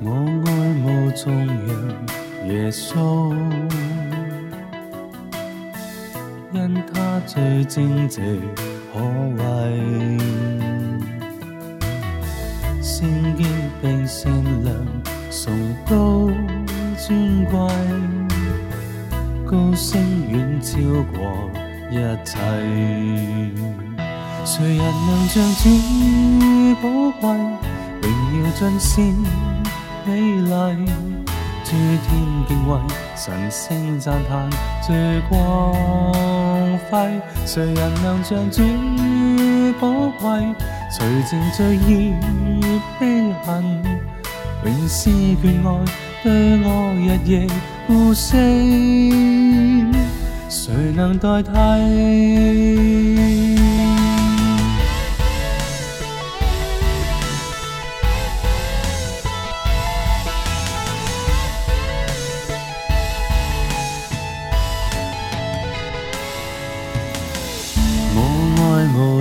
我爱慕众人耶稣，因他最正直可畏，圣洁并善良崇高尊贵，高声远超过一切。谁人能像主宝贵荣耀尽先？美丽，诸天敬畏，神声赞叹最光辉。谁人能像主宝贵，除情罪孽悲恨，永是眷爱对我日夜呼声，谁能代替？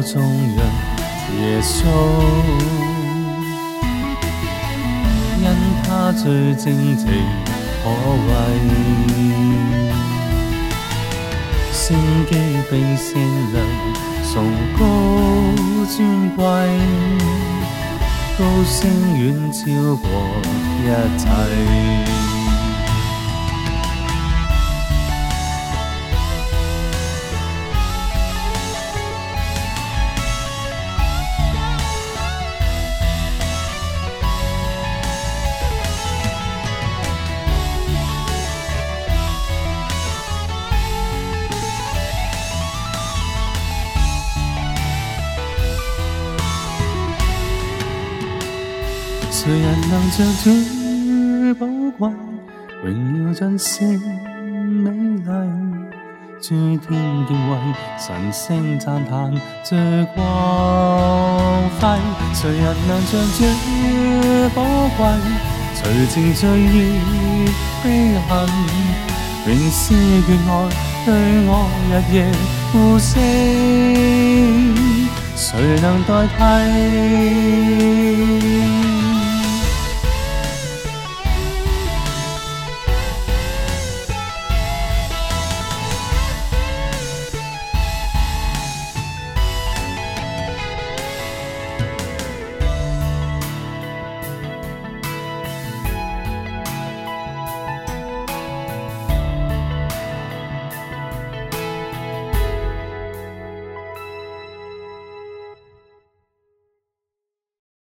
中人耶穌，因他最正直可畏。聖機被聖靈崇高尊貴，高聲遠超過一切。谁人能像这宝贵，荣耀尽显美丽，诸天敬为，神圣赞叹最光辉。谁人能像这宝贵，除情随意飞行，永是热爱对我日夜呼惜，谁能代替？